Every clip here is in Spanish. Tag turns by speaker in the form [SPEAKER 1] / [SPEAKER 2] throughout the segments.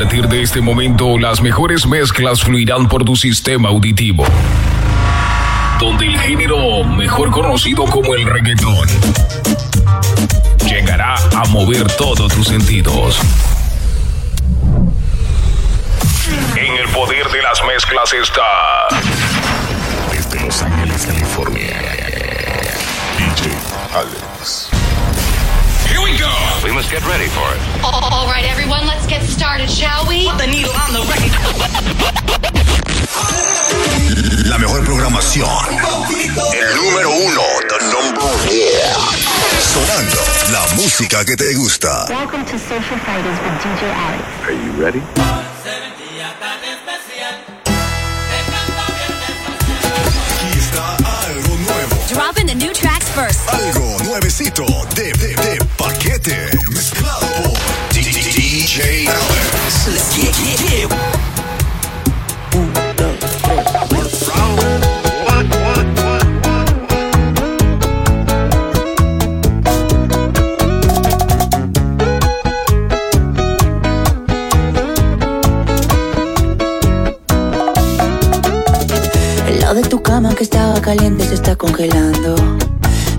[SPEAKER 1] partir de este momento, las mejores mezclas fluirán por tu sistema auditivo. Donde el género, mejor conocido como el reggaetón, llegará a mover todos tus sentidos. En el poder de las mezclas está.
[SPEAKER 2] Go. We must get ready for it.
[SPEAKER 3] All right, everyone, let's get started, shall we?
[SPEAKER 4] Put the needle on the record.
[SPEAKER 5] La mejor programación. El número uno. The number one. Sonando la música que te gusta.
[SPEAKER 6] Welcome to Social Fighters with DJ Alex.
[SPEAKER 5] Are you ready? Aquí está algo nuevo.
[SPEAKER 7] Dropping the new tracks first.
[SPEAKER 5] Algo nuevecito de, de, de DJ.
[SPEAKER 4] Let's get.
[SPEAKER 8] El lado de tu cama que estaba caliente se está congelando.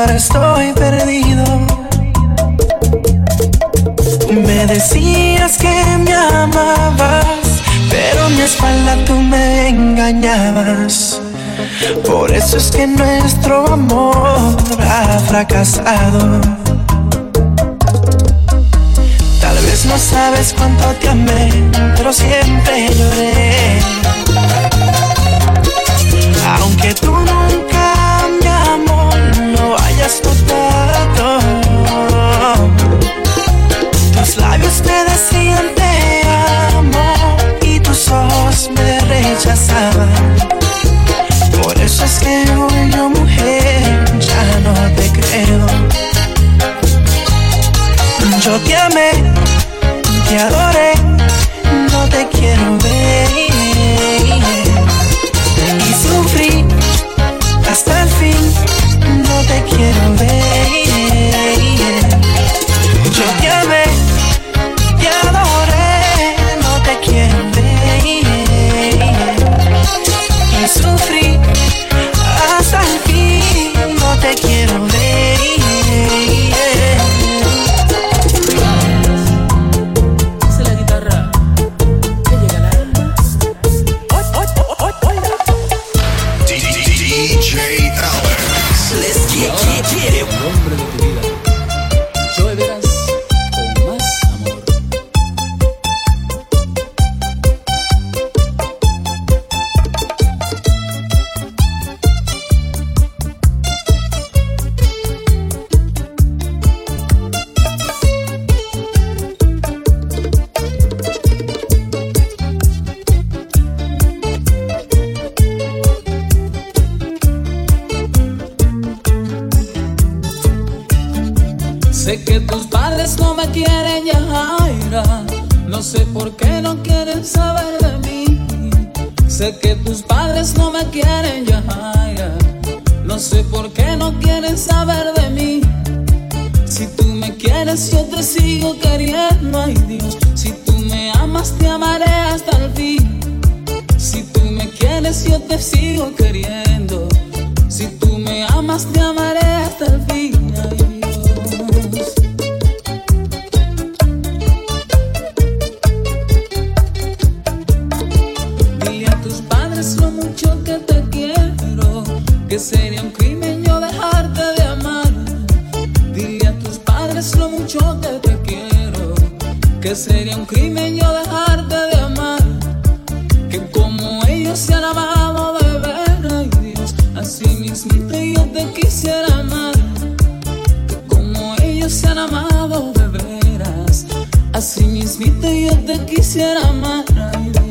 [SPEAKER 9] Ahora estoy perdido. Me decías que me amabas, pero a mi espalda tú me engañabas. Por eso es que nuestro amor ha fracasado. Tal vez no sabes cuánto te amé, pero siempre lloré. Aunque tú nunca, Tus labios me decían te amo y tus ojos me rechazaban.
[SPEAKER 7] Sé que tus padres no me quieren, Yajaira. No sé por qué no quieren saber de mí. Sé que tus padres no me quieren, Yajaira. No sé por qué no quieren saber de mí. Si tú me quieres, yo te sigo queriendo, ay Dios. Si tú me amas, te amaré hasta el fin. Si tú me quieres, yo te sigo queriendo. Si tú me amas, te amaré hasta el fin, ay que sería un crimen yo dejarte de amar. Dile a tus padres lo mucho que te quiero, que sería un crimen yo dejarte de amar. Que como ellos se han amado de ver, así mismito yo te quisiera amar. Que como ellos se han amado de veras, así mismito yo te quisiera amar, ay Dios.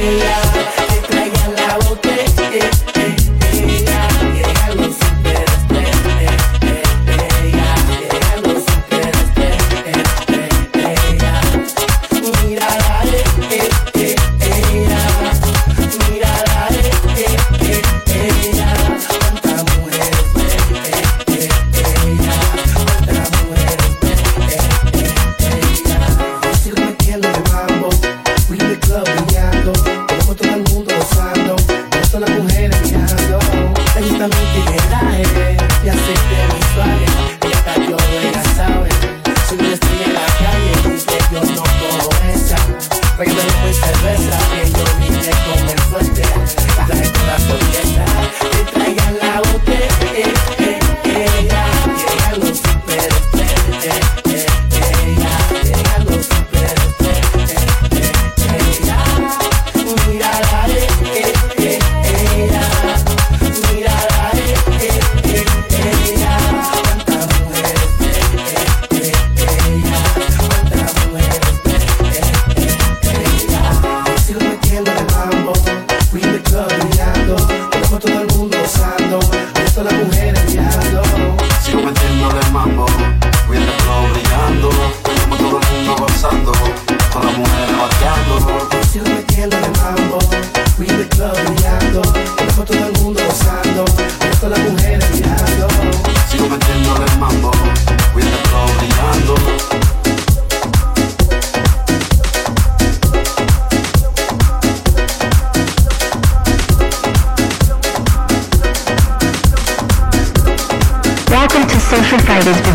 [SPEAKER 10] Que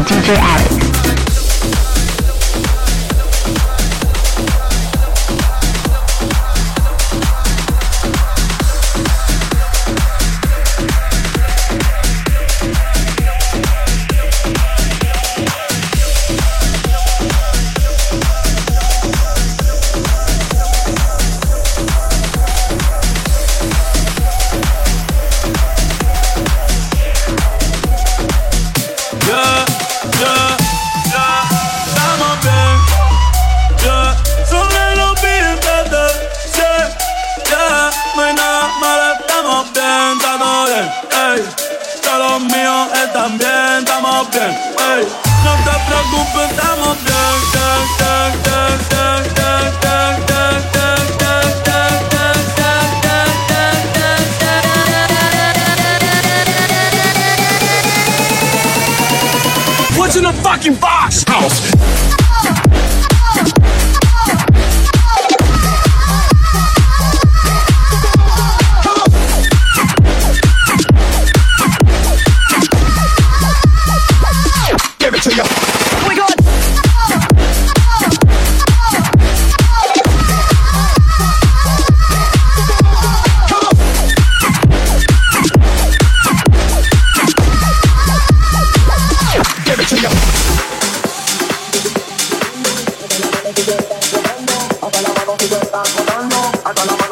[SPEAKER 6] DJ Alex.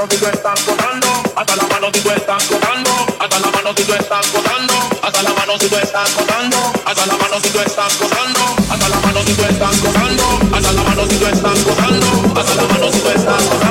[SPEAKER 11] Mano si tú estás gozando, hasta la mano si tú estás gozando, hasta la mano si tú estás gozando, hasta la mano si tú estás gozando, hasta la mano si tú estás gozando, hasta la mano si tú estás gozando, hasta la mano si tú estás gozando, hasta la mano si tú estás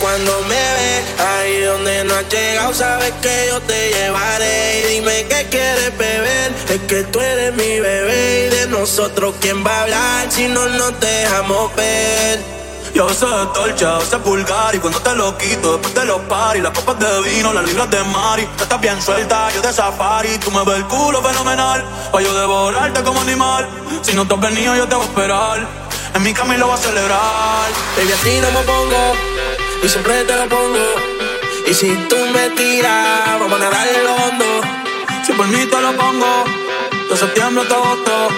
[SPEAKER 12] Cuando me ve, ahí donde no has llegado, sabes que yo te llevaré. Y dime qué quieres beber, es que tú eres mi bebé. Y de nosotros, ¿quién va a hablar si no nos dejamos ver?
[SPEAKER 13] Yo sé torcha, yo sé pulgar. Y cuando te lo quito después de los paris, las copas de vino, las libras de mari, tú estás bien suelta, yo de safari, tú me ves el culo fenomenal, pa' yo devorarte como animal, si no te has venido yo te voy a esperar, en mi cama y lo voy a celebrar.
[SPEAKER 12] Baby, a ti no me pongo, y siempre te lo pongo. Y si tú me tiras, vamos a en lo hondo.
[SPEAKER 13] Si por mí te lo pongo, de septiembre hasta agosto,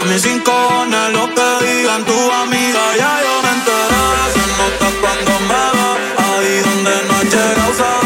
[SPEAKER 13] a mis cinco cojones lo que digan tu amiga, ya yo me enteré, se nota cuando me va, ahí donde no has llegado,